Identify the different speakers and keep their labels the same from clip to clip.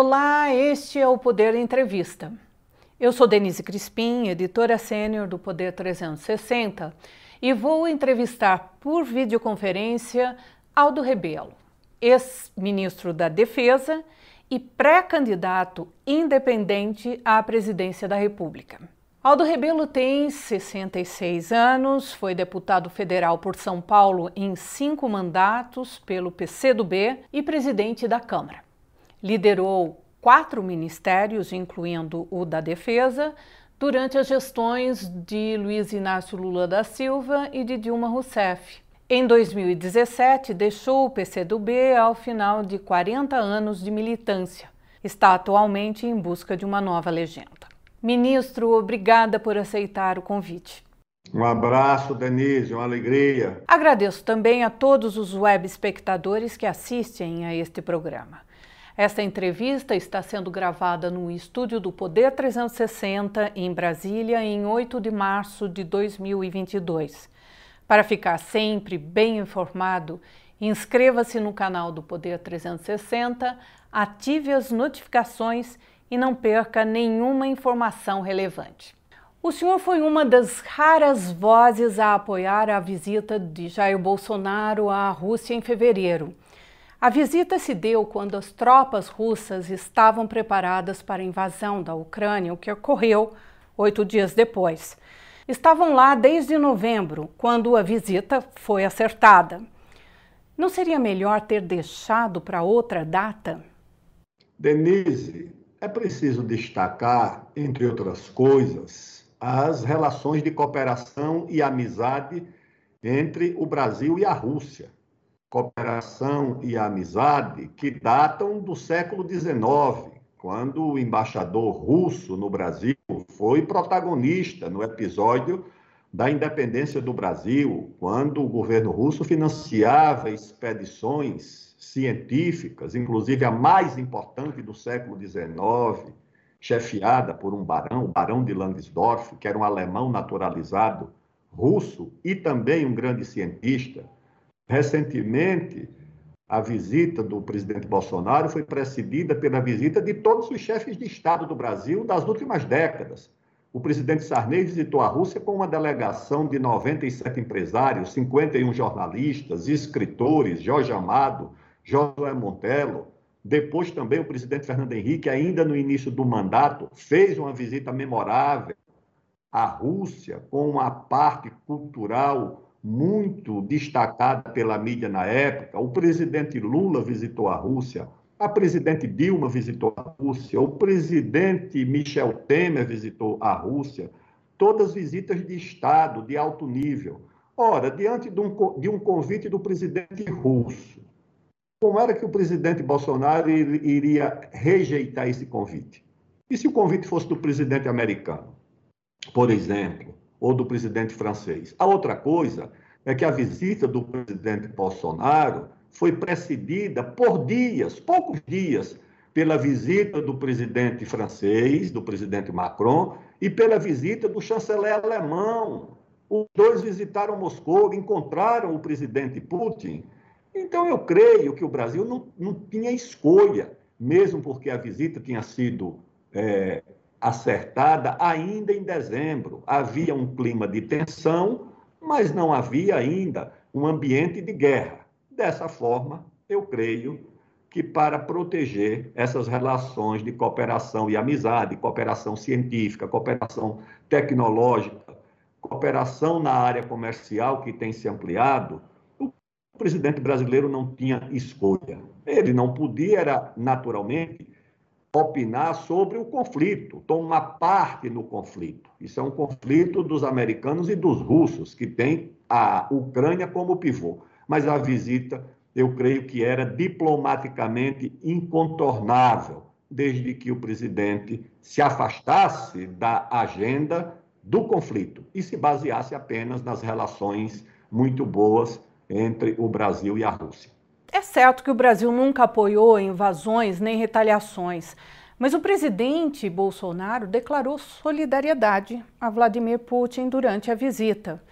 Speaker 1: Olá, este é o Poder Entrevista. Eu sou Denise Crispim, editora sênior do Poder 360, e vou entrevistar por videoconferência Aldo Rebelo, ex-ministro da Defesa e pré-candidato independente à presidência da República. Aldo Rebelo tem 66 anos, foi deputado federal por São Paulo em cinco mandatos pelo PCdoB e presidente da Câmara. Liderou quatro ministérios, incluindo o da Defesa, durante as gestões de Luiz Inácio Lula da Silva e de Dilma Rousseff. Em 2017, deixou o PCdoB ao final de 40 anos de militância. Está atualmente em busca de uma nova legenda. Ministro, obrigada por aceitar o convite.
Speaker 2: Um abraço, Denise, uma alegria.
Speaker 1: Agradeço também a todos os web espectadores que assistem a este programa. Esta entrevista está sendo gravada no estúdio do Poder 360 em Brasília em 8 de março de 2022. Para ficar sempre bem informado, inscreva-se no canal do Poder 360, ative as notificações e não perca nenhuma informação relevante. O senhor foi uma das raras vozes a apoiar a visita de Jair Bolsonaro à Rússia em fevereiro. A visita se deu quando as tropas russas estavam preparadas para a invasão da Ucrânia, o que ocorreu oito dias depois. Estavam lá desde novembro, quando a visita foi acertada. Não seria melhor ter deixado para outra data?
Speaker 2: Denise, é preciso destacar, entre outras coisas, as relações de cooperação e amizade entre o Brasil e a Rússia cooperação e amizade que datam do século XIX, quando o embaixador russo no Brasil foi protagonista no episódio da independência do Brasil, quando o governo russo financiava expedições científicas, inclusive a mais importante do século XIX, chefiada por um barão, o barão de Langsdorff, que era um alemão naturalizado russo e também um grande cientista Recentemente, a visita do presidente Bolsonaro foi precedida pela visita de todos os chefes de Estado do Brasil das últimas décadas. O presidente Sarney visitou a Rússia com uma delegação de 97 empresários, 51 jornalistas, escritores, Jorge Amado, Josué Montello. Depois também o presidente Fernando Henrique, ainda no início do mandato, fez uma visita memorável à Rússia com uma parte cultural muito destacada pela mídia na época. O presidente Lula visitou a Rússia, a presidente Dilma visitou a Rússia, o presidente Michel Temer visitou a Rússia, todas visitas de Estado de alto nível. Ora, diante de um, de um convite do presidente russo, como era que o presidente Bolsonaro iria rejeitar esse convite? E se o convite fosse do presidente americano, por exemplo? Ou do presidente francês. A outra coisa é que a visita do presidente Bolsonaro foi precedida por dias, poucos dias, pela visita do presidente francês, do presidente Macron, e pela visita do chanceler alemão. Os dois visitaram Moscou, encontraram o presidente Putin. Então, eu creio que o Brasil não, não tinha escolha, mesmo porque a visita tinha sido é, acertada ainda em dezembro. Havia um clima de tensão, mas não havia ainda um ambiente de guerra. Dessa forma, eu creio que para proteger essas relações de cooperação e amizade, cooperação científica, cooperação tecnológica, cooperação na área comercial que tem se ampliado, o presidente brasileiro não tinha escolha. Ele não podia, era naturalmente, opinar sobre o conflito, tomar parte no conflito. Isso é um conflito dos americanos e dos russos, que tem a Ucrânia como pivô. Mas a visita, eu creio que era diplomaticamente incontornável, desde que o presidente se afastasse da agenda do conflito e se baseasse apenas nas relações muito boas entre o Brasil e a Rússia.
Speaker 1: É certo que o Brasil nunca apoiou invasões nem retaliações, mas o presidente Bolsonaro declarou solidariedade a Vladimir Putin durante a visita.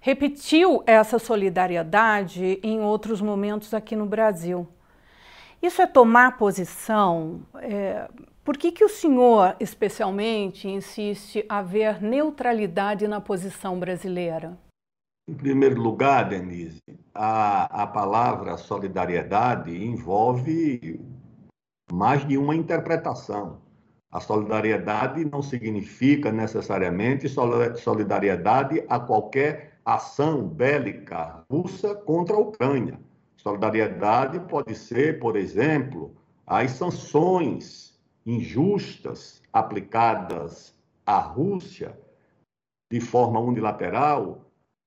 Speaker 1: Repetiu essa solidariedade em outros momentos aqui no Brasil. Isso é tomar posição? É, por que, que o senhor, especialmente, insiste haver neutralidade na posição brasileira?
Speaker 2: Em primeiro lugar, Denise, a, a palavra solidariedade envolve mais de uma interpretação. A solidariedade não significa necessariamente solidariedade a qualquer ação bélica russa contra a Ucrânia. Solidariedade pode ser, por exemplo, as sanções injustas aplicadas à Rússia de forma unilateral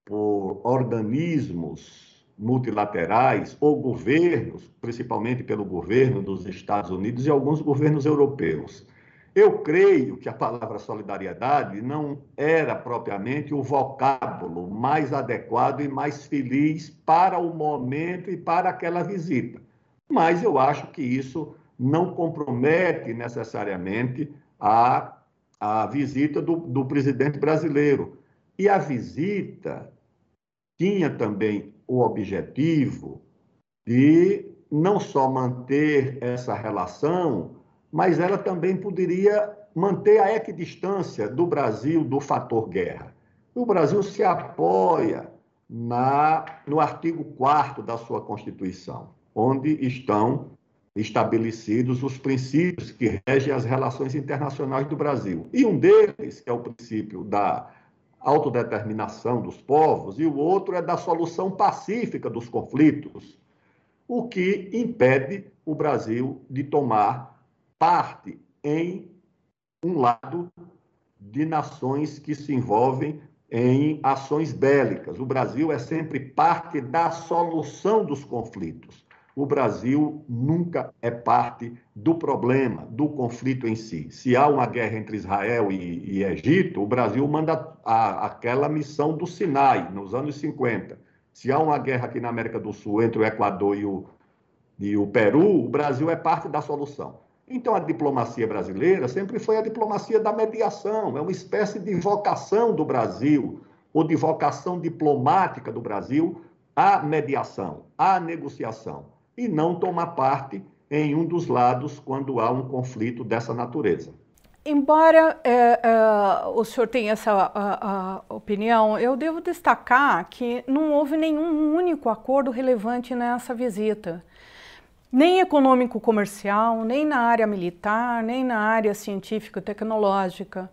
Speaker 2: por organismos multilaterais ou governos, principalmente pelo governo dos Estados Unidos e alguns governos europeus. Eu creio que a palavra solidariedade não era propriamente o vocábulo mais adequado e mais feliz para o momento e para aquela visita. Mas eu acho que isso não compromete necessariamente a, a visita do, do presidente brasileiro. E a visita tinha também o objetivo de não só manter essa relação mas ela também poderia manter a equidistância do Brasil do fator guerra. O Brasil se apoia na, no artigo 4 da sua Constituição, onde estão estabelecidos os princípios que regem as relações internacionais do Brasil. E um deles, que é o princípio da autodeterminação dos povos, e o outro é da solução pacífica dos conflitos, o que impede o Brasil de tomar parte em um lado de nações que se envolvem em ações bélicas. O Brasil é sempre parte da solução dos conflitos. O Brasil nunca é parte do problema, do conflito em si. Se há uma guerra entre Israel e, e Egito, o Brasil manda a, aquela missão do Sinai, nos anos 50. Se há uma guerra aqui na América do Sul entre o Equador e o, e o Peru, o Brasil é parte da solução. Então, a diplomacia brasileira sempre foi a diplomacia da mediação, é uma espécie de vocação do Brasil, ou de vocação diplomática do Brasil, à mediação, à negociação, e não tomar parte em um dos lados quando há um conflito dessa natureza.
Speaker 1: Embora é, é, o senhor tenha essa a, a opinião, eu devo destacar que não houve nenhum único acordo relevante nessa visita nem econômico-comercial, nem na área militar, nem na área científico-tecnológica.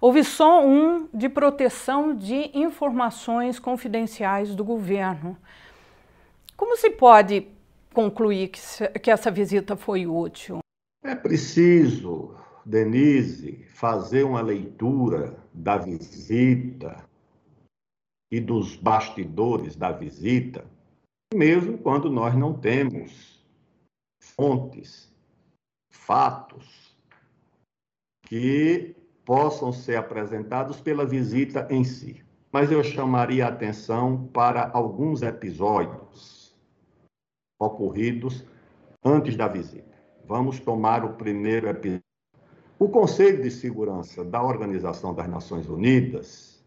Speaker 1: Houve só um de proteção de informações confidenciais do governo. Como se pode concluir que, que essa visita foi útil?
Speaker 2: É preciso, Denise, fazer uma leitura da visita e dos bastidores da visita, mesmo quando nós não temos fontes, fatos que possam ser apresentados pela visita em si. Mas eu chamaria a atenção para alguns episódios ocorridos antes da visita. Vamos tomar o primeiro episódio. O Conselho de Segurança da Organização das Nações Unidas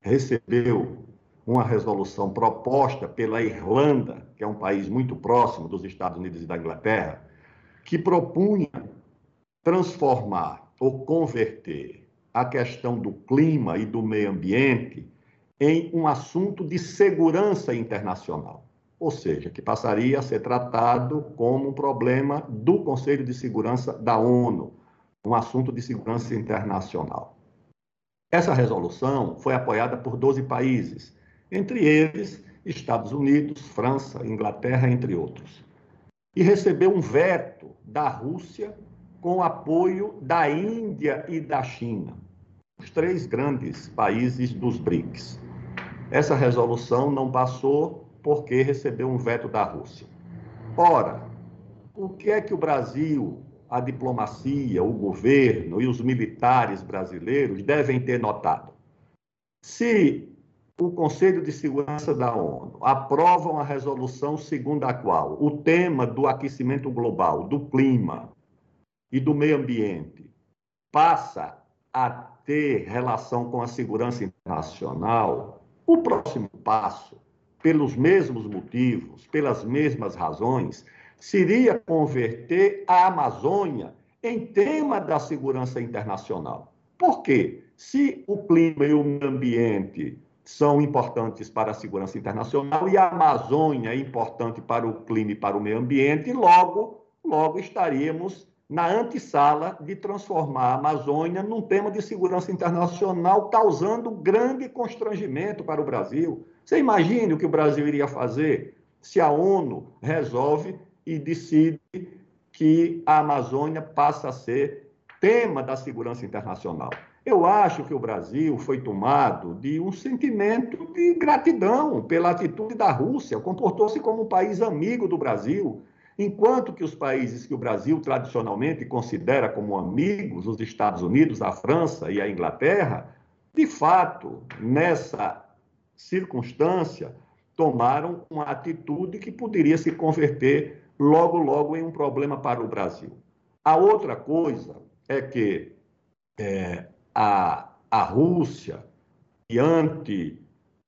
Speaker 2: recebeu uma resolução proposta pela Irlanda, que é um país muito próximo dos Estados Unidos e da Inglaterra, que propunha transformar ou converter a questão do clima e do meio ambiente em um assunto de segurança internacional, ou seja, que passaria a ser tratado como um problema do Conselho de Segurança da ONU, um assunto de segurança internacional. Essa resolução foi apoiada por 12 países, entre eles Estados Unidos, França, Inglaterra, entre outros. E recebeu um veto da Rússia com apoio da Índia e da China, os três grandes países dos BRICS. Essa resolução não passou porque recebeu um veto da Rússia. Ora, o que é que o Brasil, a diplomacia, o governo e os militares brasileiros devem ter notado? Se o Conselho de Segurança da ONU aprova uma resolução segundo a qual o tema do aquecimento global, do clima e do meio ambiente passa a ter relação com a segurança internacional, o próximo passo, pelos mesmos motivos, pelas mesmas razões, seria converter a Amazônia em tema da segurança internacional. Por quê? Se o clima e o meio ambiente são importantes para a segurança internacional e a Amazônia é importante para o clima e para o meio ambiente, logo, logo estaríamos na antessala de transformar a Amazônia num tema de segurança internacional, causando grande constrangimento para o Brasil. Você imagine o que o Brasil iria fazer se a ONU resolve e decide que a Amazônia passa a ser tema da segurança internacional. Eu acho que o Brasil foi tomado de um sentimento de gratidão pela atitude da Rússia, comportou-se como um país amigo do Brasil, enquanto que os países que o Brasil tradicionalmente considera como amigos, os Estados Unidos, a França e a Inglaterra, de fato, nessa circunstância, tomaram uma atitude que poderia se converter logo, logo em um problema para o Brasil. A outra coisa é que é, a, a Rússia, diante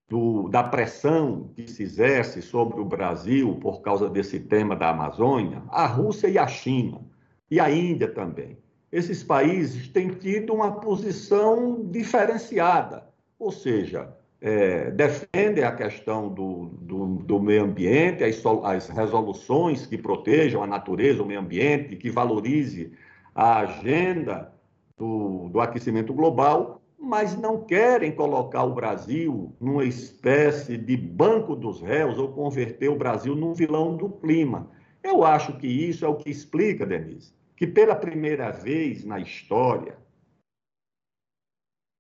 Speaker 2: do, da pressão que se exerce sobre o Brasil por causa desse tema da Amazônia, a Rússia e a China, e a Índia também. Esses países têm tido uma posição diferenciada, ou seja, é, defendem a questão do, do, do meio ambiente, as, as, resoluções que protejam a natureza, o meio ambiente, que valorize a agenda do, do aquecimento global, mas não querem colocar o Brasil numa espécie de banco dos réus ou converter o Brasil num vilão do clima. Eu acho que isso é o que explica, Denise, que pela primeira vez na história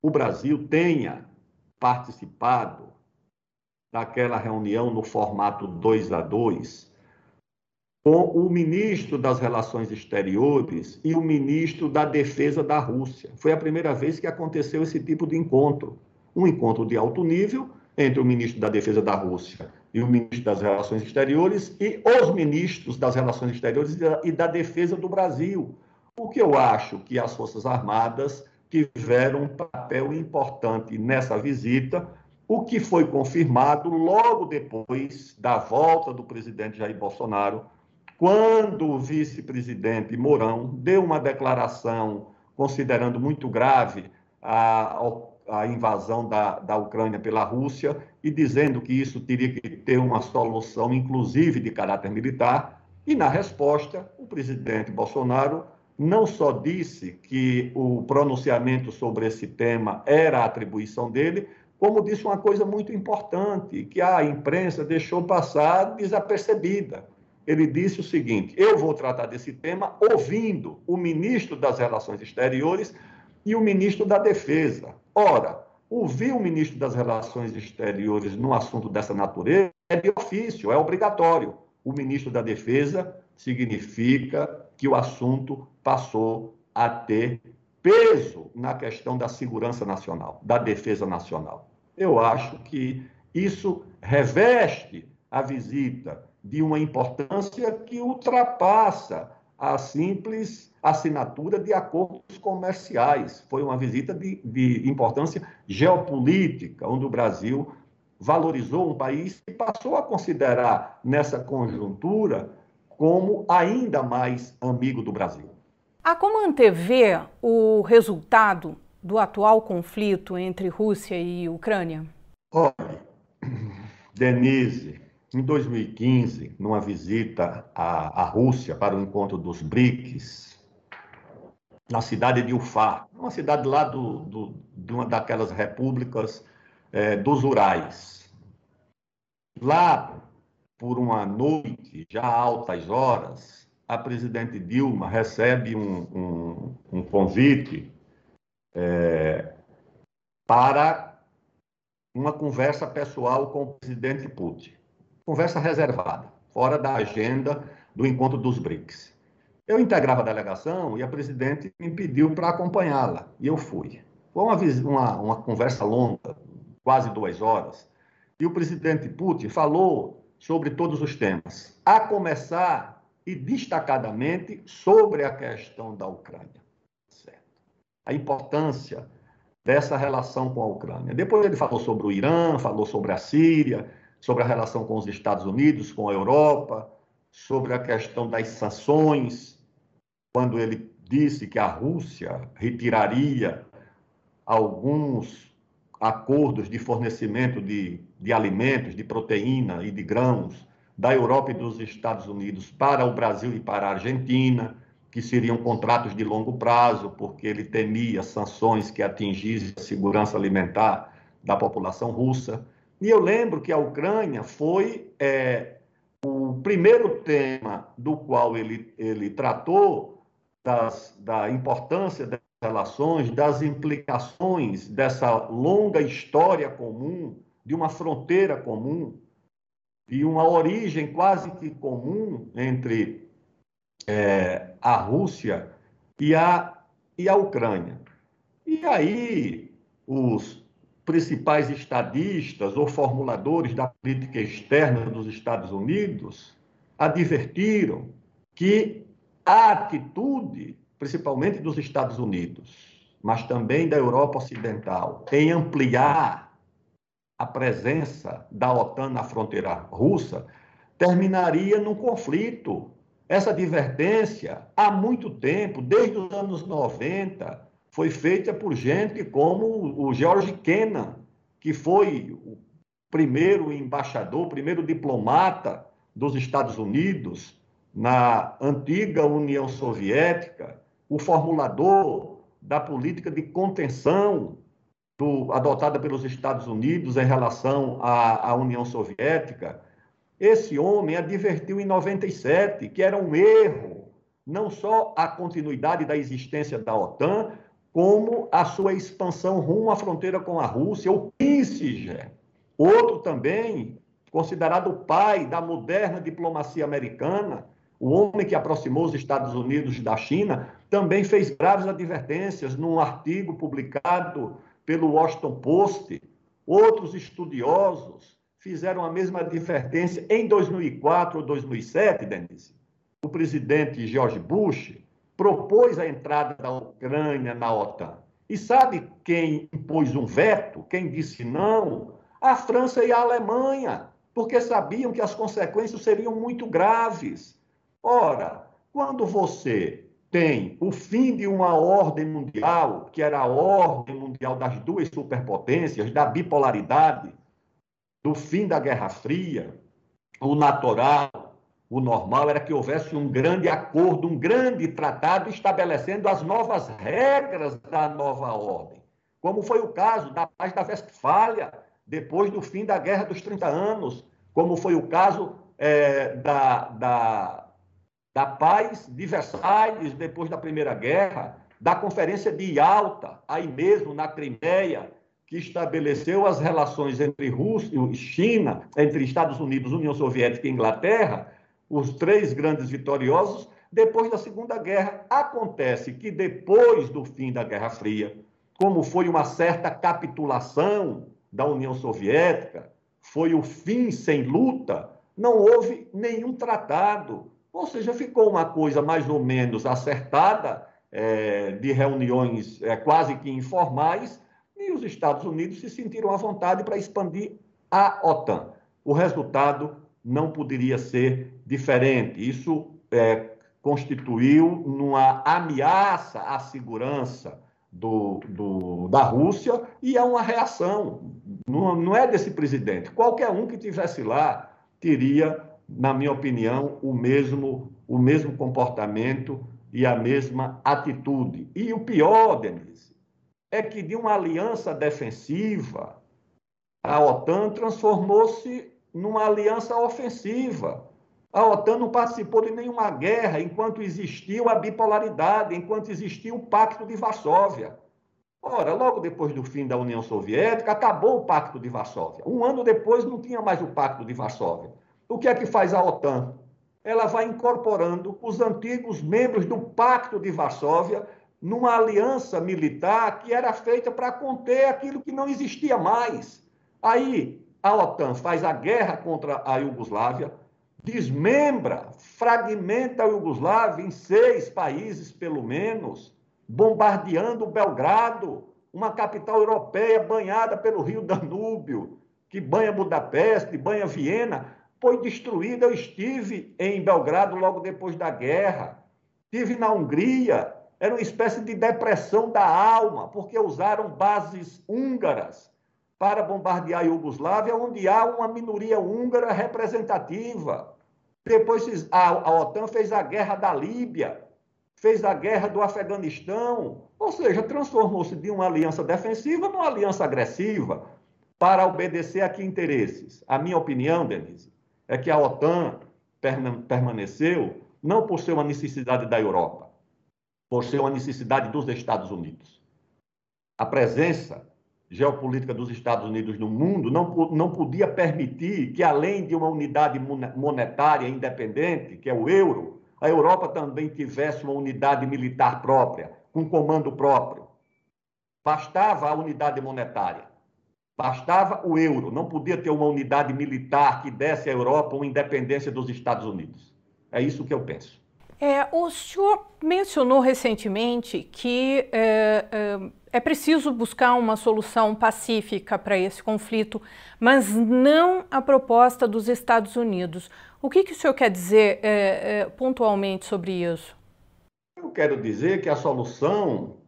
Speaker 2: o Brasil tenha participado daquela reunião no formato 2 a 2 com o ministro das Relações Exteriores e o ministro da Defesa da Rússia. Foi a primeira vez que aconteceu esse tipo de encontro. Um encontro de alto nível entre o ministro da Defesa da Rússia e o ministro das Relações Exteriores e os ministros das Relações Exteriores e da Defesa do Brasil. O que eu acho que as Forças Armadas tiveram um papel importante nessa visita, o que foi confirmado logo depois da volta do presidente Jair Bolsonaro quando o vice-presidente Mourão deu uma declaração considerando muito grave a, a invasão da, da Ucrânia pela Rússia e dizendo que isso teria que ter uma solução, inclusive de caráter militar, e na resposta, o presidente Bolsonaro não só disse que o pronunciamento sobre esse tema era a atribuição dele, como disse uma coisa muito importante, que a imprensa deixou passar desapercebida ele disse o seguinte: eu vou tratar desse tema ouvindo o ministro das Relações Exteriores e o ministro da Defesa. Ora, ouvir o ministro das Relações Exteriores no assunto dessa natureza é de ofício, é obrigatório. O ministro da Defesa significa que o assunto passou a ter peso na questão da segurança nacional, da defesa nacional. Eu acho que isso reveste a visita de uma importância que ultrapassa a simples assinatura de acordos comerciais. Foi uma visita de, de importância geopolítica, onde o Brasil valorizou um país e passou a considerar nessa conjuntura como ainda mais amigo do Brasil.
Speaker 1: Há como antever o resultado do atual conflito entre Rússia e Ucrânia?
Speaker 2: Olha, Denise, em 2015, numa visita à, à Rússia para o encontro dos BRICS, na cidade de Ufá, uma cidade lá do, do, de uma daquelas repúblicas é, dos Urais. Lá, por uma noite, já altas horas, a presidente Dilma recebe um, um, um convite é, para uma conversa pessoal com o presidente Putin conversa reservada, fora da agenda do encontro dos BRICS. Eu integrava a delegação e a presidente me pediu para acompanhá-la, e eu fui. Foi uma, uma, uma conversa longa, quase duas horas, e o presidente Putin falou sobre todos os temas, a começar e destacadamente sobre a questão da Ucrânia. Certo. A importância dessa relação com a Ucrânia. Depois ele falou sobre o Irã, falou sobre a Síria, sobre a relação com os Estados Unidos, com a Europa, sobre a questão das sanções, quando ele disse que a Rússia retiraria alguns acordos de fornecimento de, de alimentos, de proteína e de grãos da Europa e dos Estados Unidos para o Brasil e para a Argentina, que seriam contratos de longo prazo, porque ele temia sanções que atingissem a segurança alimentar da população russa. E eu lembro que a Ucrânia foi é, o primeiro tema do qual ele, ele tratou das, da importância das relações, das implicações dessa longa história comum, de uma fronteira comum, e uma origem quase que comum entre é, a Rússia e a, e a Ucrânia. E aí, os principais estadistas ou formuladores da política externa dos Estados Unidos advertiram que a atitude, principalmente dos Estados Unidos, mas também da Europa Ocidental, em ampliar a presença da OTAN na fronteira russa, terminaria num conflito. Essa advertência, há muito tempo, desde os anos 90, foi feita por gente como o George Kennan, que foi o primeiro embaixador, primeiro diplomata dos Estados Unidos na antiga União Soviética, o formulador da política de contenção do, adotada pelos Estados Unidos em relação à, à União Soviética. Esse homem advertiu em 97 que era um erro não só a continuidade da existência da OTAN, como a sua expansão rumo à fronteira com a Rússia, o Kissinger, outro também considerado o pai da moderna diplomacia americana, o homem que aproximou os Estados Unidos da China, também fez graves advertências num artigo publicado pelo Washington Post. Outros estudiosos fizeram a mesma advertência em 2004 ou 2007, Denise. O presidente George Bush propôs a entrada da Ucrânia na OTAN. E sabe quem impôs um veto? Quem disse não? A França e a Alemanha, porque sabiam que as consequências seriam muito graves. Ora, quando você tem o fim de uma ordem mundial, que era a ordem mundial das duas superpotências, da bipolaridade, do fim da Guerra Fria, o natural, o normal era que houvesse um grande acordo, um grande tratado estabelecendo as novas regras da nova ordem, como foi o caso da paz da Westfália, depois do fim da Guerra dos 30 Anos, como foi o caso é, da, da da paz de Versalhes depois da Primeira Guerra, da Conferência de Yalta, aí mesmo na Crimeia, que estabeleceu as relações entre Rússia e China, entre Estados Unidos, União Soviética e Inglaterra, os três grandes vitoriosos, depois da Segunda Guerra. Acontece que depois do fim da Guerra Fria, como foi uma certa capitulação da União Soviética, foi o fim sem luta, não houve nenhum tratado, ou seja, ficou uma coisa mais ou menos acertada, é, de reuniões é, quase que informais, e os Estados Unidos se sentiram à vontade para expandir a OTAN. O resultado não poderia ser diferente. Isso é, constituiu numa ameaça à segurança do, do, da Rússia e é uma reação. Não, não é desse presidente. Qualquer um que tivesse lá teria na minha opinião, o mesmo, o mesmo comportamento e a mesma atitude. E o pior, Denise, é que de uma aliança defensiva, a OTAN transformou-se numa aliança ofensiva. A OTAN não participou de nenhuma guerra enquanto existiu a bipolaridade, enquanto existiu o Pacto de Varsóvia. Ora, logo depois do fim da União Soviética, acabou o Pacto de Varsóvia. Um ano depois não tinha mais o Pacto de Varsóvia. O que é que faz a OTAN? Ela vai incorporando os antigos membros do Pacto de Varsóvia numa aliança militar que era feita para conter aquilo que não existia mais. Aí a OTAN faz a guerra contra a Iugoslávia, desmembra, fragmenta a Iugoslávia em seis países, pelo menos, bombardeando Belgrado, uma capital europeia banhada pelo rio Danúbio, que banha Budapeste, banha Viena, foi destruída. Eu estive em Belgrado logo depois da guerra, estive na Hungria, era uma espécie de depressão da alma, porque usaram bases húngaras para bombardear a Iugoslávia, onde há uma minoria húngara representativa. Depois a, OTAN fez a guerra da Líbia, fez a guerra do Afeganistão, ou seja, transformou-se de uma aliança defensiva numa aliança agressiva para obedecer a que interesses? A minha opinião, Denise, é que a OTAN permaneceu não por ser uma necessidade da Europa, por ser uma necessidade dos Estados Unidos. A presença geopolítica dos Estados Unidos no mundo não, não podia permitir que, além de uma unidade monetária independente, que é o euro, a Europa também tivesse uma unidade militar própria, com comando próprio. Bastava a unidade monetária, bastava o euro, não podia ter uma unidade militar que desse à Europa uma independência dos Estados Unidos. É isso que eu penso.
Speaker 1: É, o senhor mencionou recentemente que é, é, é preciso buscar uma solução pacífica para esse conflito, mas não a proposta dos Estados Unidos. O que, que o senhor quer dizer é, é, pontualmente sobre isso?
Speaker 2: Eu quero dizer que a solução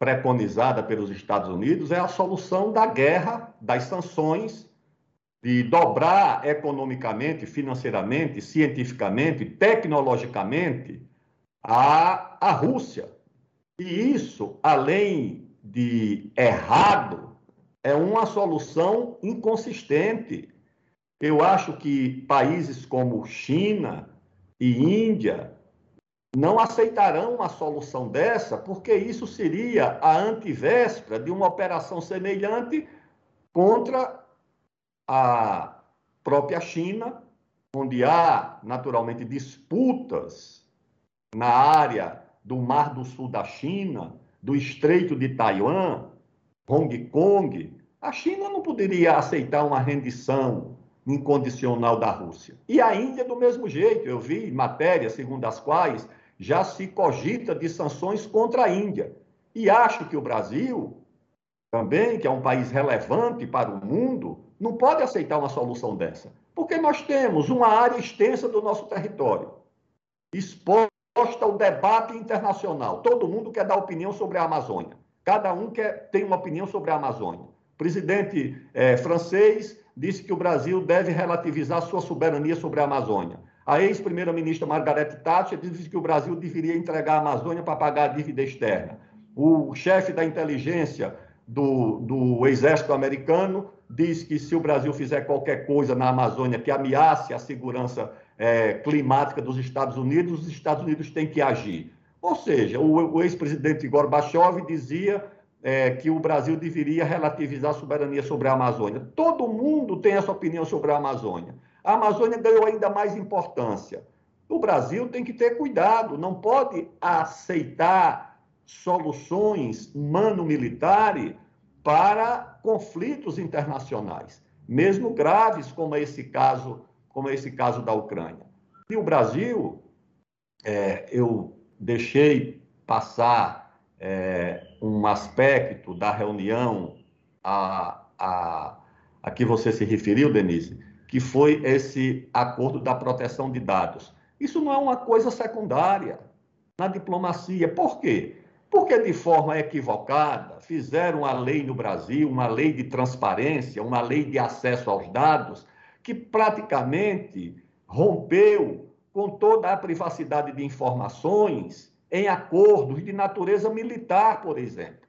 Speaker 2: preconizada pelos Estados Unidos é a solução da guerra, das sanções de dobrar economicamente, financeiramente, cientificamente, tecnologicamente a, a Rússia. E isso, além de errado, é uma solução inconsistente. Eu acho que países como China e Índia não aceitarão uma solução dessa, porque isso seria a antivéspera de uma operação semelhante contra a própria China, onde há naturalmente disputas na área do Mar do Sul da China, do Estreito de Taiwan, Hong Kong, a China não poderia aceitar uma rendição incondicional da Rússia. E a Índia do mesmo jeito. Eu vi matérias segundo as quais já se cogita de sanções contra a Índia. E acho que o Brasil, também, que é um país relevante para o mundo, não pode aceitar uma solução dessa, porque nós temos uma área extensa do nosso território exposta ao debate internacional. Todo mundo quer dar opinião sobre a Amazônia. Cada um quer, tem uma opinião sobre a Amazônia. O presidente é, francês disse que o Brasil deve relativizar sua soberania sobre a Amazônia. A ex-primeira-ministra Margaret Thatcher disse que o Brasil deveria entregar a Amazônia para pagar a dívida externa. O chefe da inteligência do, do exército americano diz que se o Brasil fizer qualquer coisa na Amazônia que ameace a segurança é, climática dos Estados Unidos, os Estados Unidos têm que agir. Ou seja, o, o ex-presidente Gorbachev dizia é, que o Brasil deveria relativizar a soberania sobre a Amazônia. Todo mundo tem essa opinião sobre a Amazônia. A Amazônia ganhou ainda mais importância. O Brasil tem que ter cuidado, não pode aceitar soluções humano-militares para conflitos internacionais, mesmo graves como esse caso, como esse caso da Ucrânia. E o Brasil, é, eu deixei passar é, um aspecto da reunião a, a, a que você se referiu, Denise, que foi esse acordo da proteção de dados. Isso não é uma coisa secundária na diplomacia. Por quê? porque de forma equivocada fizeram a lei no Brasil, uma lei de transparência, uma lei de acesso aos dados, que praticamente rompeu com toda a privacidade de informações em acordos de natureza militar, por exemplo.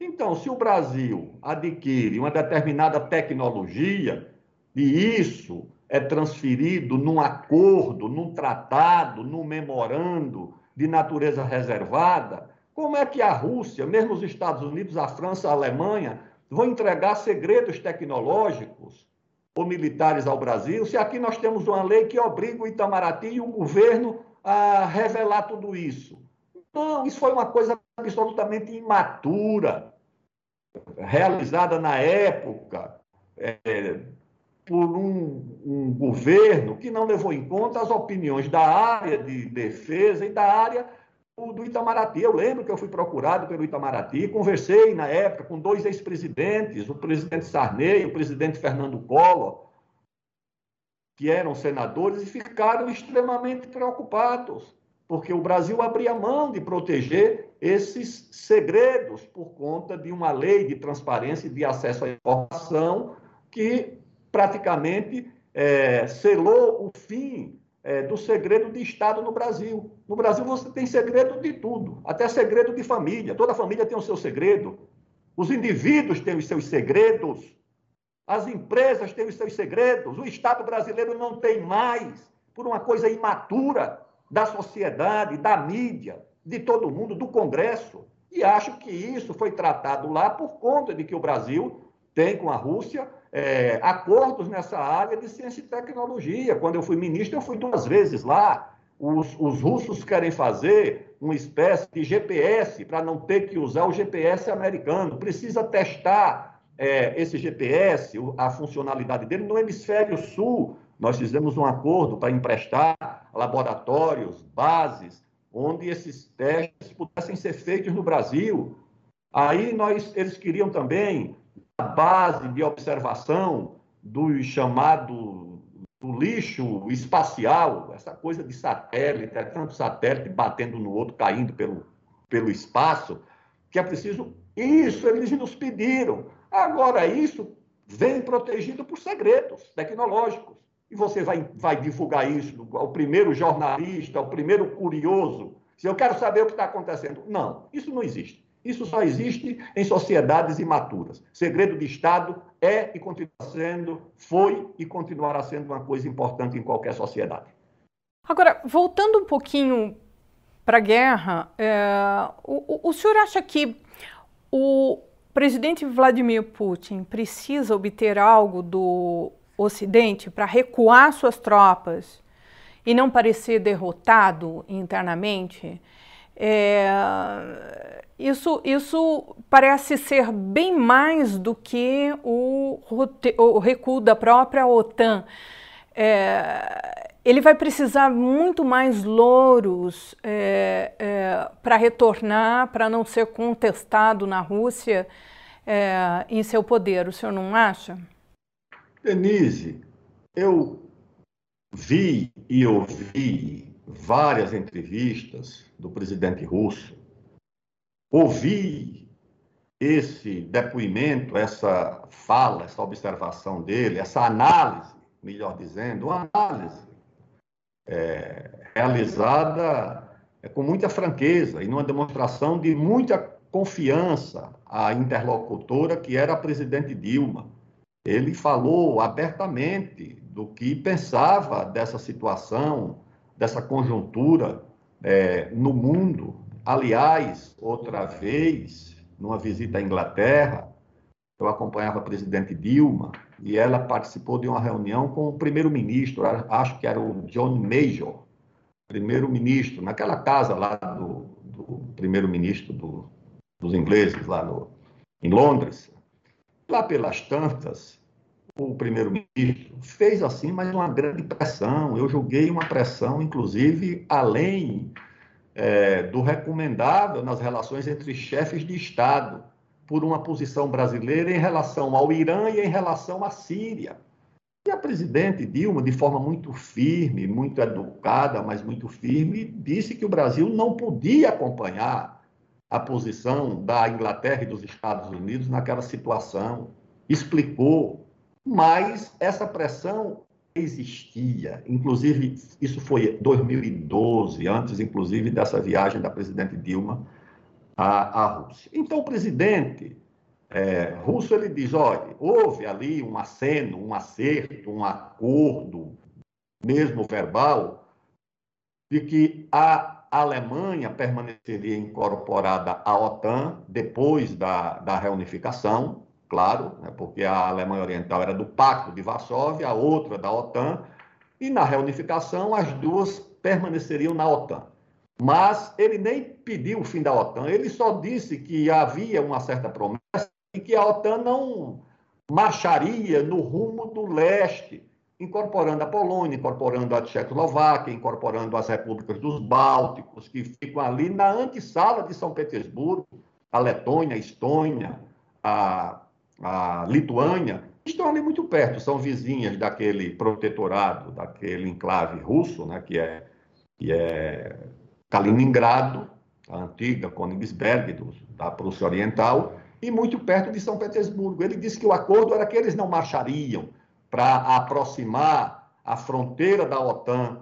Speaker 2: Então, se o Brasil adquire uma determinada tecnologia e isso é transferido num acordo, num tratado, num memorando de natureza reservada, como é que a Rússia, mesmo os Estados Unidos, a França, a Alemanha, vão entregar segredos tecnológicos ou militares ao Brasil, se aqui nós temos uma lei que obriga o Itamaraty e o governo a revelar tudo isso? Não, isso foi uma coisa absolutamente imatura, realizada na época é, por um, um governo que não levou em conta as opiniões da área de defesa e da área do Itamaraty. Eu lembro que eu fui procurado pelo Itamaraty, conversei na época com dois ex-presidentes, o presidente Sarney e o presidente Fernando Collor. que eram senadores e ficaram extremamente preocupados, porque o Brasil abria mão de proteger esses segredos por conta de uma lei de transparência e de acesso à informação que praticamente é, selou o fim é, do segredo de Estado no Brasil. No Brasil você tem segredo de tudo, até segredo de família. Toda família tem o seu segredo. Os indivíduos têm os seus segredos. As empresas têm os seus segredos. O Estado brasileiro não tem mais, por uma coisa imatura da sociedade, da mídia, de todo mundo, do Congresso. E acho que isso foi tratado lá por conta de que o Brasil tem com a Rússia é, acordos nessa área de ciência e tecnologia. Quando eu fui ministro, eu fui duas vezes lá. Os, os russos querem fazer uma espécie de GPS para não ter que usar o GPS americano. Precisa testar é, esse GPS, a funcionalidade dele, no hemisfério sul. Nós fizemos um acordo para emprestar laboratórios, bases, onde esses testes pudessem ser feitos no Brasil. Aí nós, eles queriam também base de observação do chamado do lixo espacial, essa coisa de satélite, é tanto satélite batendo no outro, caindo pelo, pelo espaço, que é preciso. Isso eles nos pediram. Agora, isso vem protegido por segredos tecnológicos. E você vai, vai divulgar isso ao primeiro jornalista, ao primeiro curioso. Se eu quero saber o que está acontecendo. Não, isso não existe. Isso só existe em sociedades imaturas. Segredo de Estado é e continua sendo, foi e continuará sendo uma coisa importante em qualquer sociedade.
Speaker 1: Agora, voltando um pouquinho para a guerra, é, o, o senhor acha que o presidente Vladimir Putin precisa obter algo do Ocidente para recuar suas tropas e não parecer derrotado internamente? É, isso, isso parece ser bem mais do que o, o recuo da própria OTAN. É, ele vai precisar muito mais louros é, é, para retornar, para não ser contestado na Rússia é, em seu poder. O senhor não acha?
Speaker 2: Denise, eu vi e ouvi várias entrevistas do presidente russo ouvir esse depoimento, essa fala, essa observação dele, essa análise, melhor dizendo, uma análise é, realizada é, com muita franqueza e numa demonstração de muita confiança à interlocutora que era a presidente Dilma. Ele falou abertamente do que pensava dessa situação, dessa conjuntura é, no mundo, Aliás, outra vez, numa visita à Inglaterra, eu acompanhava a presidente Dilma e ela participou de uma reunião com o primeiro-ministro, acho que era o John Major, primeiro-ministro, naquela casa lá do, do primeiro-ministro do, dos ingleses, lá no, em Londres. Lá pelas tantas, o primeiro-ministro fez assim, mas uma grande pressão. Eu julguei uma pressão, inclusive, além é, do recomendável nas relações entre chefes de Estado, por uma posição brasileira em relação ao Irã e em relação à Síria. E a presidente Dilma, de forma muito firme, muito educada, mas muito firme, disse que o Brasil não podia acompanhar a posição da Inglaterra e dos Estados Unidos naquela situação. Explicou, mas essa pressão existia. Inclusive, isso foi 2012, antes, inclusive, dessa viagem da presidente Dilma à, à Rússia. Então, o presidente é, russo ele diz: olha, houve ali um aceno, um acerto, um acordo, mesmo verbal, de que a Alemanha permaneceria incorporada à OTAN depois da, da reunificação claro, né, porque a Alemanha Oriental era do Pacto de Varsóvia, a outra da OTAN, e na reunificação as duas permaneceriam na OTAN. Mas ele nem pediu o fim da OTAN, ele só disse que havia uma certa promessa e que a OTAN não marcharia no rumo do leste, incorporando a Polônia, incorporando a Tchecoslováquia, incorporando as repúblicas dos Bálticos, que ficam ali na antessala de São Petersburgo, a Letônia, a Estônia, a a Lituânia, estão ali muito perto, são vizinhas daquele protetorado, daquele enclave russo, né, que é, que é Kaliningrado, a antiga Königsberg do, da Prússia Oriental, e muito perto de São Petersburgo. Ele disse que o acordo era que eles não marchariam para aproximar a fronteira da OTAN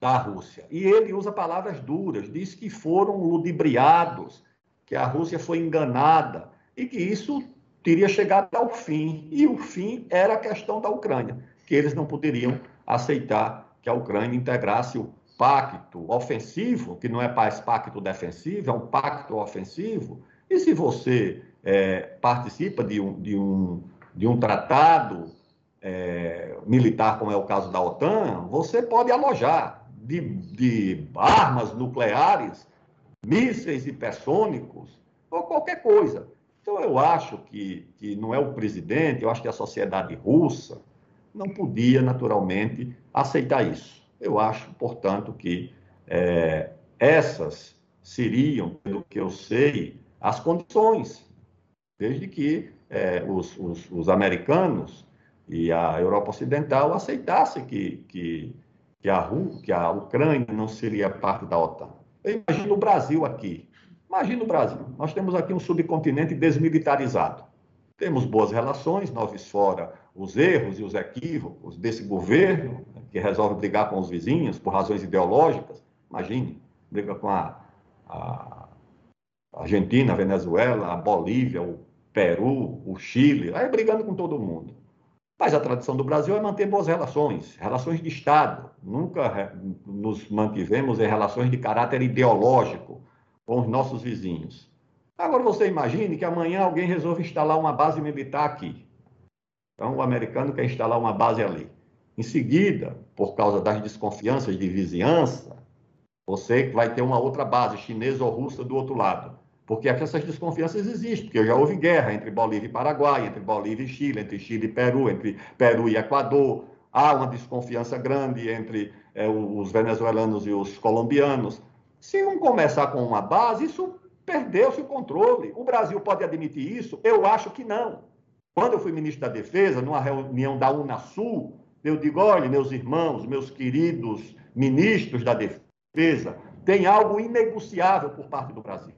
Speaker 2: da Rússia. E ele usa palavras duras, diz que foram ludibriados, que a Rússia foi enganada e que isso teria chegado ao fim. E o fim era a questão da Ucrânia, que eles não poderiam aceitar que a Ucrânia integrasse o pacto ofensivo, que não é mais pacto defensivo, é um pacto ofensivo. E se você é, participa de um, de, um, de um tratado é, militar, como é o caso da OTAN, você pode alojar de, de armas nucleares, mísseis hipersônicos, ou qualquer coisa. Então, eu acho que, que não é o presidente, eu acho que a sociedade russa não podia, naturalmente, aceitar isso. Eu acho, portanto, que é, essas seriam, pelo que eu sei, as condições, desde que é, os, os, os, americanos e a Europa Ocidental aceitassem que, que, que, a, que a Ucrânia não seria parte da OTAN. Eu imagino o Brasil aqui, Imagina o Brasil. Nós temos aqui um subcontinente desmilitarizado. Temos boas relações, nós fora os erros e os equívocos desse governo, que resolve brigar com os vizinhos por razões ideológicas. Imagine, briga com a, a Argentina, a Venezuela, a Bolívia, o Peru, o Chile, aí brigando com todo mundo. Mas a tradição do Brasil é manter boas relações, relações de Estado. Nunca nos mantivemos em relações de caráter ideológico com os nossos vizinhos. Agora você imagine que amanhã alguém resolve instalar uma base militar aqui. Então o americano quer instalar uma base ali. Em seguida, por causa das desconfianças de vizinhança, você vai ter uma outra base, chinesa ou russa, do outro lado. Porque essas desconfianças existem, porque já houve guerra entre Bolívia e Paraguai, entre Bolívia e Chile, entre Chile e Peru, entre Peru e Equador. Há uma desconfiança grande entre é, os venezuelanos e os colombianos. Se não começar com uma base, isso perdeu-se o controle. O Brasil pode admitir isso? Eu acho que não. Quando eu fui ministro da Defesa, numa reunião da Unasul, eu digo: olha, meus irmãos, meus queridos ministros da Defesa, tem algo inegociável por parte do Brasil.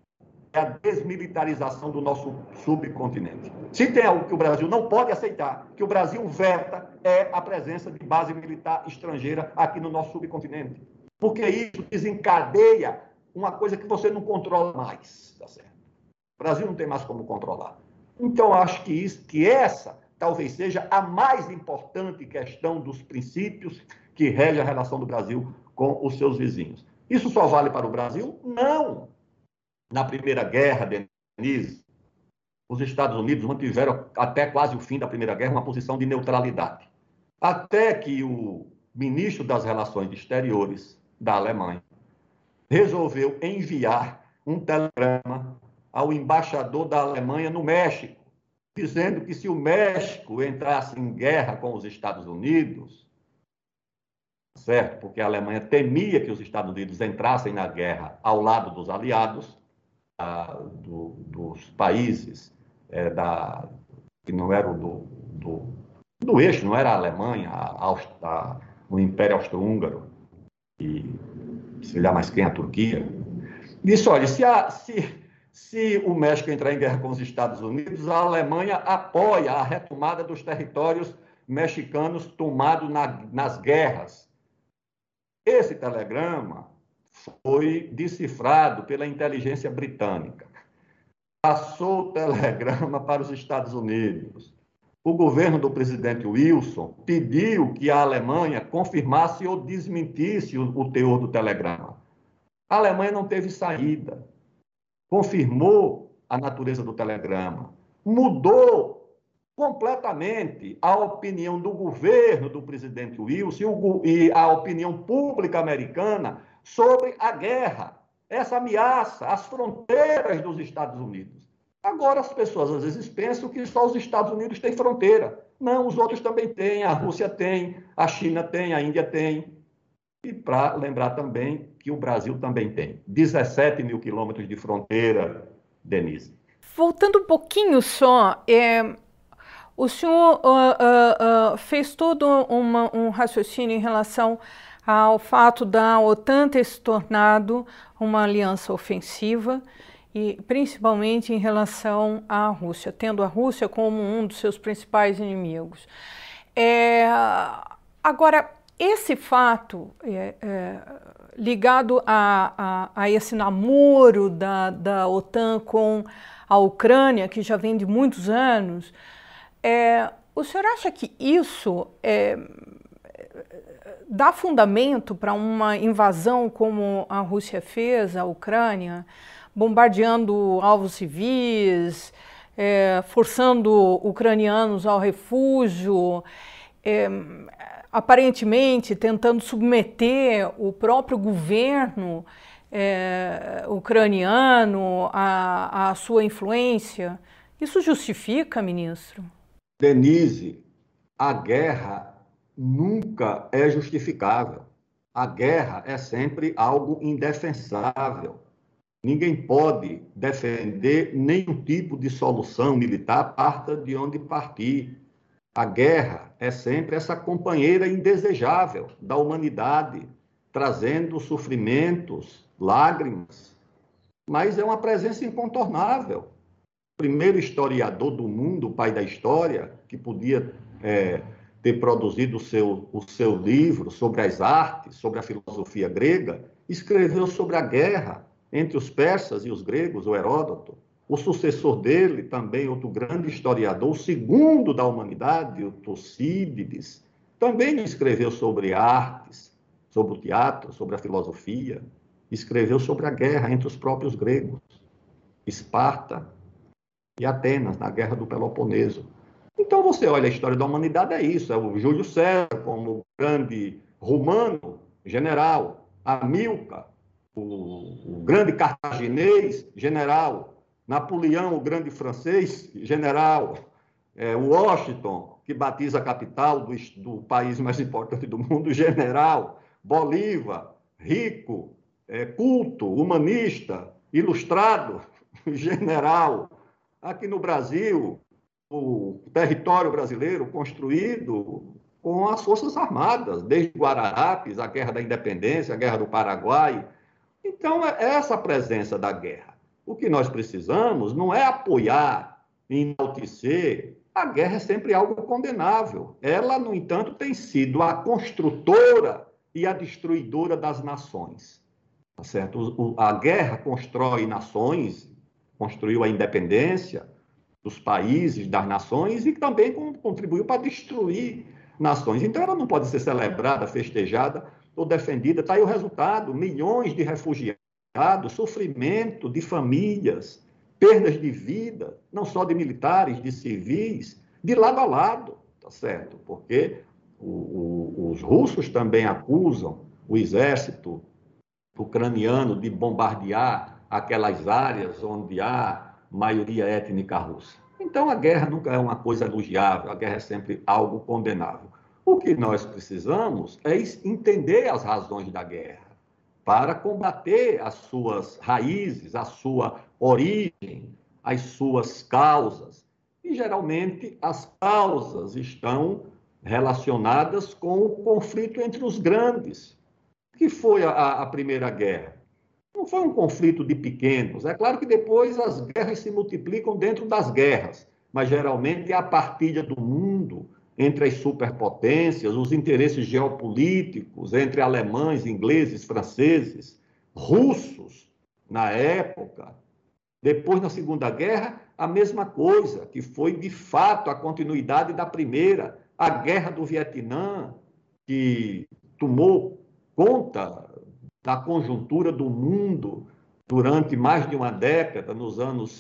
Speaker 2: É a desmilitarização do nosso subcontinente. Se tem algo que o Brasil não pode aceitar, que o Brasil veta, é a presença de base militar estrangeira aqui no nosso subcontinente porque isso desencadeia uma coisa que você não controla mais, tá certo? O Brasil não tem mais como controlar. Então, acho que, isso, que essa talvez seja a mais importante questão dos princípios que rege a relação do Brasil com os seus vizinhos. Isso só vale para o Brasil? Não! Na Primeira Guerra, Denise, os Estados Unidos mantiveram até quase o fim da Primeira Guerra uma posição de neutralidade. Até que o ministro das Relações Exteriores, da Alemanha, resolveu enviar um telegrama ao embaixador da Alemanha no México, dizendo que se o México entrasse em guerra com os Estados Unidos, certo? Porque a Alemanha temia que os Estados Unidos entrassem na guerra ao lado dos aliados, ah, do, dos países é, da, que não eram do, do, do eixo, não era a Alemanha, a, a, o Império Austro-Húngaro, e sei lá mais quem, a Turquia, disse, olha, se, a, se, se o México entrar em guerra com os Estados Unidos, a Alemanha apoia a retomada dos territórios mexicanos tomados na, nas guerras. Esse telegrama foi decifrado pela inteligência britânica. Passou o telegrama para os Estados Unidos o governo do presidente Wilson pediu que a Alemanha confirmasse ou desmentisse o, teor do telegrama. A Alemanha não teve saída. Confirmou a natureza do telegrama. Mudou completamente a opinião do governo do presidente Wilson e a opinião pública americana sobre a guerra, essa ameaça às fronteiras dos Estados Unidos. Agora, as pessoas às vezes pensam que só os Estados Unidos têm fronteira. Não, os outros também têm, a Rússia tem, a China tem, a Índia tem. E para lembrar também que o Brasil também tem 17 mil quilômetros de fronteira, Denise.
Speaker 1: Voltando um pouquinho só, é, O senhor uh, uh, uh, fez todo uma, um raciocínio em relação ao fato da OTAN ter se tornado uma aliança ofensiva e principalmente em relação à Rússia, tendo a Rússia como um dos seus principais inimigos. É, agora, esse fato é, é, ligado a, a, a, esse namoro da, da OTAN com a Ucrânia, que já vem de muitos anos, é, o senhor acha que isso é, dá fundamento para uma invasão como a Rússia fez à Ucrânia, bombardeando alvos civis, é, forçando ucranianos ao refúgio, é, aparentemente tentando submeter o próprio governo é, ucraniano à, à sua influência? Isso justifica, ministro?
Speaker 2: Denise, a guerra nunca é justificável. A guerra é sempre algo indefensável. Ninguém pode defender nenhum tipo de solução militar, parta de onde partir. A guerra é sempre essa companheira indesejável da humanidade, trazendo sofrimentos, lágrimas, mas é uma presença incontornável primeiro historiador do mundo, o pai da história, que podia é, ter produzido o seu, o seu livro sobre as artes, sobre a filosofia grega, escreveu sobre a guerra entre os persas e os gregos, o Heródoto. O sucessor dele, também outro grande historiador, o segundo da humanidade, o Tucídides, também escreveu sobre artes, sobre o teatro, sobre a filosofia, escreveu sobre a guerra entre os próprios gregos. Esparta, e Atenas, na Guerra do Peloponeso. Então você olha a história da humanidade, é isso, é o Júlio César como grande romano, general, Amilcar, o, o grande cartaginês, general, Napoleão, o grande francês, general, é, Washington, que batiza a capital do, do, país mais importante do mundo, general, Bolívar, rico, é, culto, humanista, ilustrado, general, aqui no Brasil, o território brasileiro construído com as Forças Armadas, desde Guararapes, a Guerra da Independência, a Guerra do Paraguai. Então, é essa presença da guerra. O que nós precisamos não é apoiar, enaltecer. A guerra é sempre algo condenável. Ela, no entanto, tem sido a construtora e a destruidora das nações. Tá certo? A guerra constrói nações, construiu a independência dos países, das nações, e também contribuiu para destruir nações. Então, ela não pode ser celebrada, festejada ou defendida. Está aí o resultado: milhões de refugiados, sofrimento de famílias, perdas de vida, não só de militares, de civis, de lado a lado, tá certo? Porque o, o, os russos também acusam o exército ucraniano de bombardear aquelas áreas onde há maioria étnica russa. Então, a guerra nunca é uma coisa elogiável, a guerra é sempre algo condenável. O que nós precisamos é entender as razões da guerra, para combater as suas raízes, a sua origem, as suas causas. E, geralmente, as causas estão relacionadas com o conflito entre os grandes, que foi a, a Primeira Guerra. Não foi um conflito de pequenos. É claro que depois as guerras se multiplicam dentro das guerras, mas geralmente é a partilha do mundo entre as superpotências, os interesses geopolíticos entre alemães, ingleses, franceses, russos na época. Depois, na Segunda Guerra, a mesma coisa, que foi de fato a continuidade da primeira, a Guerra do Vietnã, que tomou conta da conjuntura do mundo durante mais de uma década, nos anos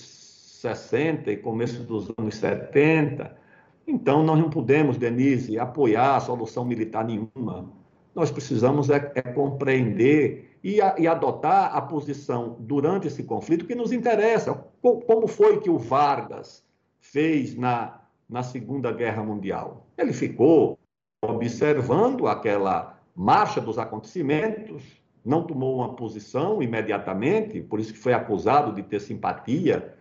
Speaker 2: 60 e começo dos anos 70. Então, nós não podemos, Denise, apoiar a solução militar nenhuma. Nós precisamos é, é compreender e, a, e, adotar a posição durante esse conflito que nos interessa. Como foi que o Vargas fez na, na Segunda Guerra Mundial? Ele ficou observando aquela marcha dos acontecimentos, não tomou uma posição imediatamente, por isso que foi acusado de ter simpatia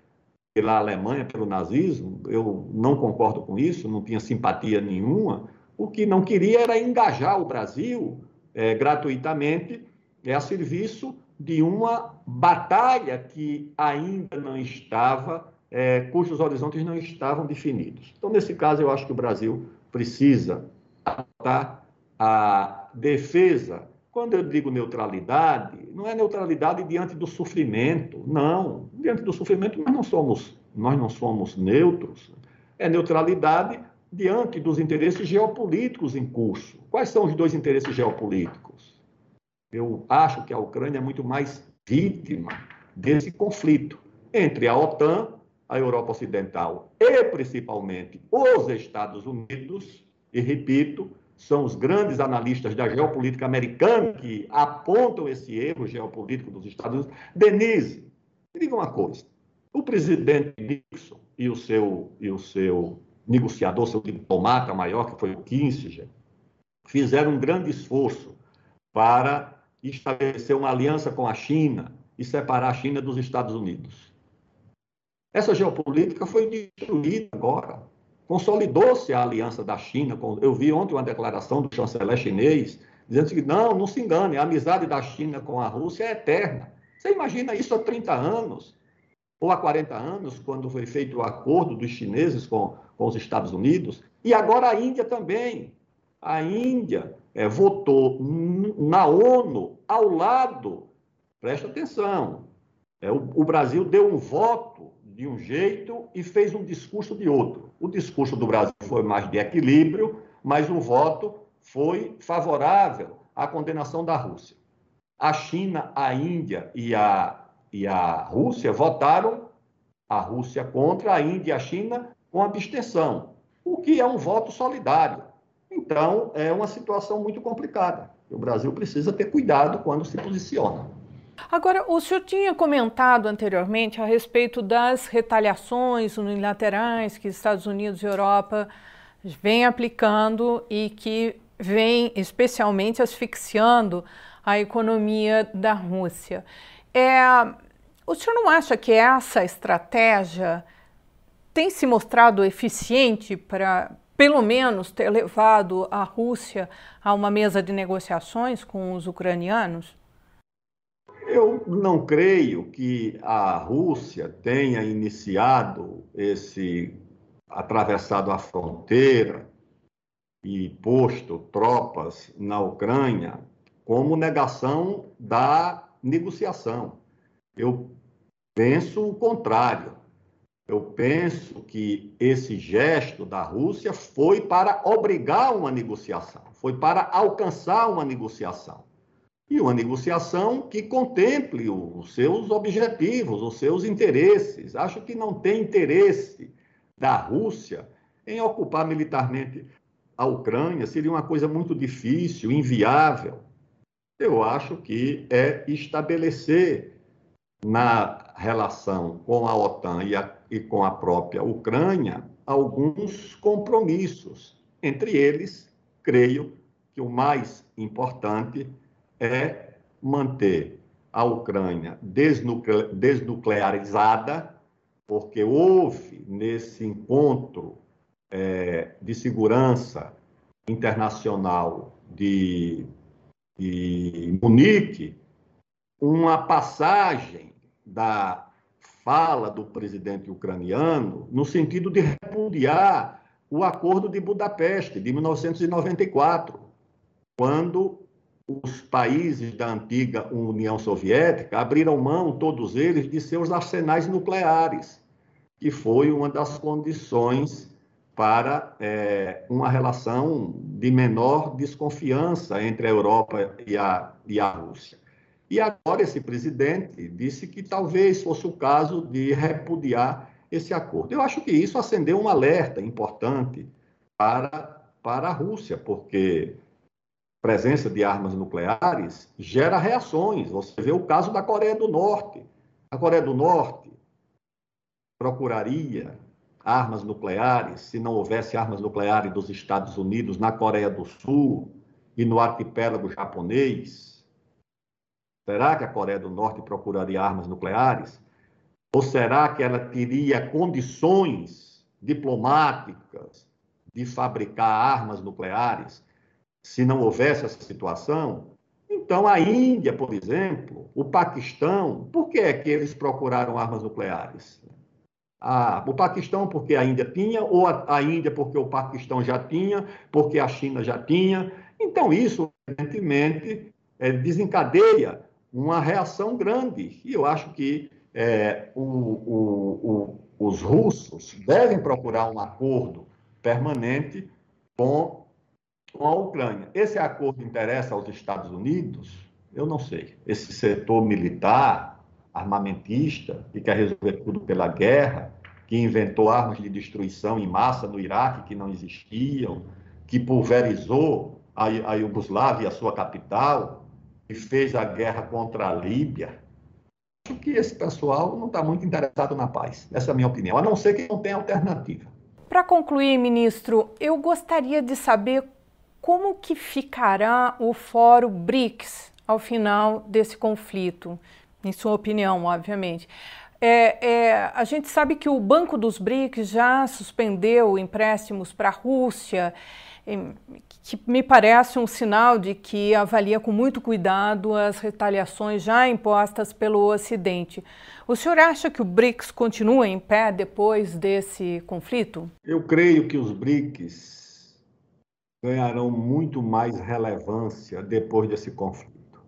Speaker 2: pela Alemanha, pelo nazismo, eu não concordo com isso, não tinha simpatia nenhuma. O que não queria era engajar o Brasil é, gratuitamente é, a serviço de uma batalha que ainda não estava, é, cujos horizontes não estavam definidos. Então, nesse caso, eu acho que o Brasil precisa adotar a defesa. Quando eu digo neutralidade, não é neutralidade diante do sofrimento, não. Diante do sofrimento, nós não somos, nós não somos neutros. É neutralidade diante dos interesses geopolíticos em curso. Quais são os dois interesses geopolíticos? Eu acho que a Ucrânia é muito mais vítima desse conflito entre a OTAN, a Europa Ocidental e principalmente os Estados Unidos, e repito, são os grandes analistas da geopolítica americana que apontam esse erro geopolítico dos Estados Unidos. Denise, me diga uma coisa: o presidente Nixon e o seu, e o seu negociador, seu diplomata maior, que foi o Kissinger, fizeram um grande esforço para estabelecer uma aliança com a China e separar a China dos Estados Unidos. Essa geopolítica foi destruída agora. Consolidou-se a aliança da China. Com... Eu vi ontem uma declaração do chanceler chinês dizendo que não, não se engane, a amizade da China com a Rússia é eterna. Você imagina isso há 30 anos, ou há 40 anos, quando foi feito o acordo dos chineses com, com os Estados Unidos, e agora a Índia também. A Índia é, votou na ONU ao lado, presta atenção, é, o, o Brasil deu um voto de um jeito e fez um discurso de outro. O discurso do Brasil foi mais de equilíbrio, mas o voto foi favorável à condenação da Rússia. A China, a Índia e a, e a Rússia votaram a Rússia contra, a Índia e a China com abstenção, o que é um voto solidário. Então, é uma situação muito complicada. O Brasil precisa ter cuidado quando se posiciona.
Speaker 1: Agora, o senhor tinha comentado anteriormente a respeito das retaliações unilaterais que Estados Unidos e Europa vêm aplicando e que vêm especialmente asfixiando a economia da Rússia. É, o senhor não acha que essa estratégia tem se mostrado eficiente para, pelo menos, ter levado a Rússia a uma mesa de negociações com os ucranianos?
Speaker 2: Eu não creio que a Rússia tenha iniciado esse atravessado a fronteira e posto tropas na Ucrânia como negação da negociação. Eu penso o contrário. Eu penso que esse gesto da Rússia foi para obrigar uma negociação, foi para alcançar uma negociação. E uma negociação que contemple os seus objetivos, os seus interesses. Acho que não tem interesse da Rússia em ocupar militarmente a Ucrânia, seria uma coisa muito difícil, inviável. Eu acho que é estabelecer na relação com a OTAN e, a, e com a própria Ucrânia alguns compromissos. Entre eles, creio que o mais importante é manter a Ucrânia desnucle desnuclearizada, porque houve nesse encontro é, de segurança internacional de, de Munique uma passagem da fala do presidente ucraniano no sentido de repudiar o Acordo de Budapeste de 1994, quando os países da antiga União Soviética abriram mão, todos eles, de seus arsenais nucleares, que foi uma das condições para é, uma relação de menor desconfiança entre a Europa e a, e a Rússia. E agora esse presidente disse que talvez fosse o caso de repudiar esse acordo. Eu acho que isso acendeu um alerta importante para, para a Rússia, porque presença de armas nucleares gera reações. Você vê o caso da Coreia do Norte. A Coreia do Norte procuraria armas nucleares se não houvesse armas nucleares dos Estados Unidos na Coreia do Sul e no arquipélago japonês? Será que a Coreia do Norte procuraria armas nucleares? Ou será que ela teria condições diplomáticas de fabricar armas nucleares se não houvesse essa situação? Então, a Índia, por exemplo, o Paquistão, por que é que eles procuraram armas nucleares? Ah, o Paquistão porque a Índia tinha, ou a, a Índia porque o Paquistão já tinha, porque a China já tinha. Então, isso, evidentemente, é, desencadeia uma reação grande. E eu acho que é, o, o, o, os russos devem procurar um acordo permanente com, com a Ucrânia. Esse acordo interessa aos Estados Unidos? Eu não sei. Esse setor militar, armamentista, que quer resolver tudo pela guerra, que inventou armas de destruição em massa no Iraque que não existiam, que pulverizou a, a Iugoslávia, a sua capital, e fez a guerra contra a Líbia. Acho que esse pessoal não está muito interessado na paz. Essa é a minha opinião, a não ser que não tenha alternativa.
Speaker 1: Para concluir, ministro, eu gostaria de saber como que ficará o Fórum BRICS ao final desse conflito em sua opinião, obviamente. É, é, a gente sabe que o Banco dos BRICS já suspendeu empréstimos para a Rússia, que me parece um sinal de que avalia com muito cuidado as retaliações já impostas pelo Ocidente. O senhor acha que o BRICS continua em pé depois desse conflito?
Speaker 2: Eu creio que os BRICS ganharão muito mais relevância depois desse conflito.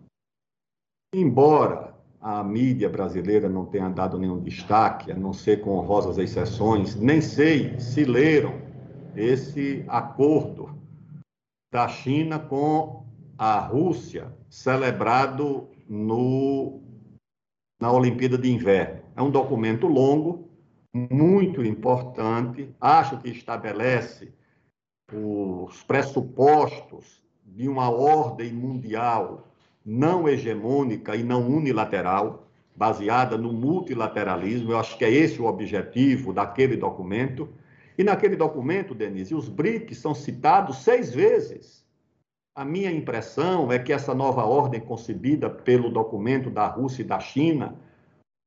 Speaker 2: Embora a mídia brasileira não tenha dado nenhum destaque, a não ser com honrosas exceções, nem sei se leram esse acordo da China com a Rússia, celebrado no, na Olimpíada de Inverno. É um documento longo, muito importante, acho que estabelece os pressupostos de uma ordem mundial não hegemônica e não unilateral, baseada no multilateralismo. Eu acho que é esse o objetivo daquele documento. E naquele documento, Denise, os BRICS são citados seis vezes. A minha impressão é que essa nova ordem concebida pelo documento da Rússia e da China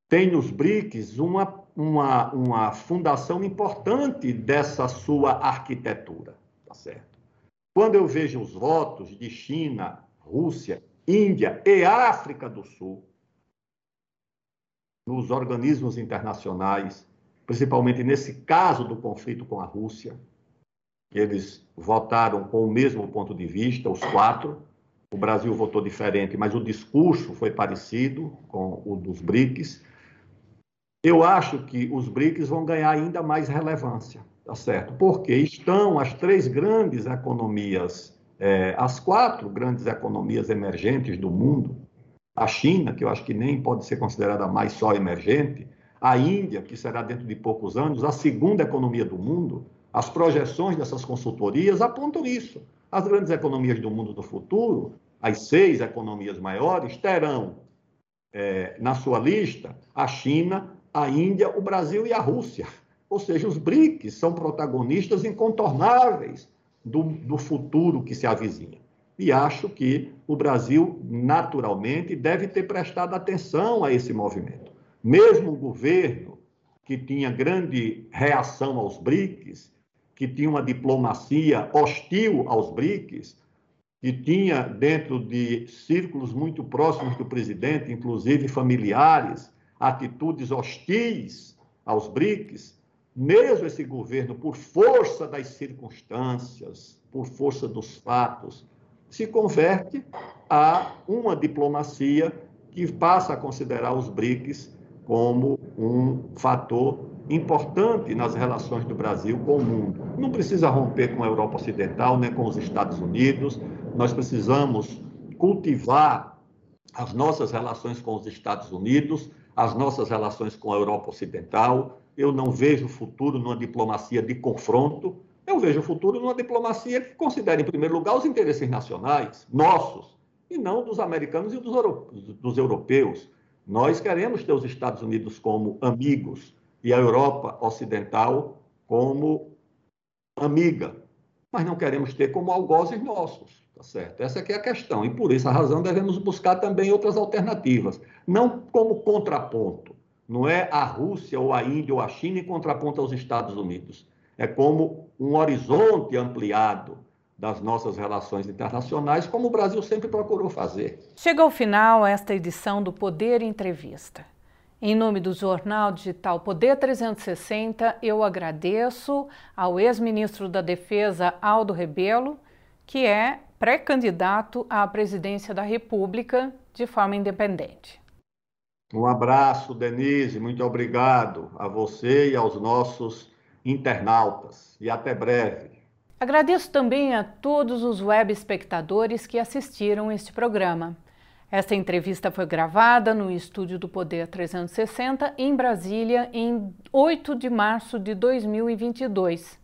Speaker 2: tem nos BRICS uma, uma, uma fundação importante dessa sua arquitetura. Tá certo? Quando eu vejo os votos de China, Rússia Índia e África do Sul, nos organismos internacionais, principalmente nesse caso do conflito com a Rússia. Eles votaram com o mesmo ponto de vista, os quatro. O Brasil votou diferente, mas o discurso foi parecido com o dos BRICS. Eu acho que os BRICS vão ganhar ainda mais relevância, tá certo? Porque estão as três grandes economias é, as quatro grandes economias emergentes do mundo, a China, que eu acho que nem pode ser considerada mais só emergente, a Índia, que será dentro de poucos anos a segunda economia do mundo, as projeções dessas consultorias apontam isso. As grandes economias do mundo do futuro, as seis economias maiores, terão é, na sua lista a China, a Índia, o Brasil e a Rússia. Ou seja, os BRICS são protagonistas incontornáveis do, do futuro que se avizinha. E acho que o Brasil, naturalmente, deve ter prestado atenção a esse movimento. Mesmo o governo, que tinha grande reação aos BRICS, que tinha uma diplomacia hostil aos BRICS, que tinha dentro de círculos muito próximos do presidente, inclusive familiares, atitudes hostis aos BRICS, mesmo esse governo, por força das circunstâncias, por força dos fatos, se converte a uma diplomacia que passa a considerar os BRICS como um fator importante nas relações do Brasil com o mundo. Não precisa romper com a Europa Ocidental, nem com os Estados Unidos. Nós precisamos cultivar as nossas relações com os Estados Unidos, as nossas relações com a Europa Ocidental, eu não vejo futuro numa diplomacia de confronto, eu vejo futuro numa diplomacia que considere, em primeiro lugar, os interesses nacionais, nossos, e não dos americanos e dos europeus. Nós queremos ter os Estados Unidos como amigos e a Europa Ocidental como amiga, mas não queremos ter como algozes nossos, tá certo? Essa é a questão, e por essa razão devemos buscar também outras alternativas, não como contraponto, não é a Rússia ou a Índia ou a China em contraponto aos Estados Unidos. É como um horizonte ampliado das nossas relações internacionais, como o Brasil sempre procurou fazer.
Speaker 1: Chega ao final esta edição do Poder Entrevista. Em nome do jornal digital Poder 360, eu agradeço ao ex-ministro da Defesa Aldo Rebelo, que é pré-candidato à presidência da República de forma independente.
Speaker 2: Um abraço, Denise, muito obrigado a você e aos nossos internautas e até breve.
Speaker 1: Agradeço também a todos os web espectadores que assistiram este programa. Esta entrevista foi gravada no estúdio do Poder 360 em Brasília em 8 de março de 2022.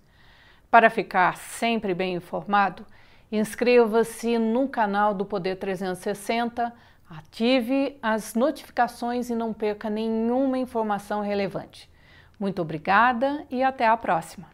Speaker 1: Para ficar sempre bem informado, inscreva-se no canal do Poder 360, Ative as notificações e não perca nenhuma informação relevante. Muito obrigada e até a próxima!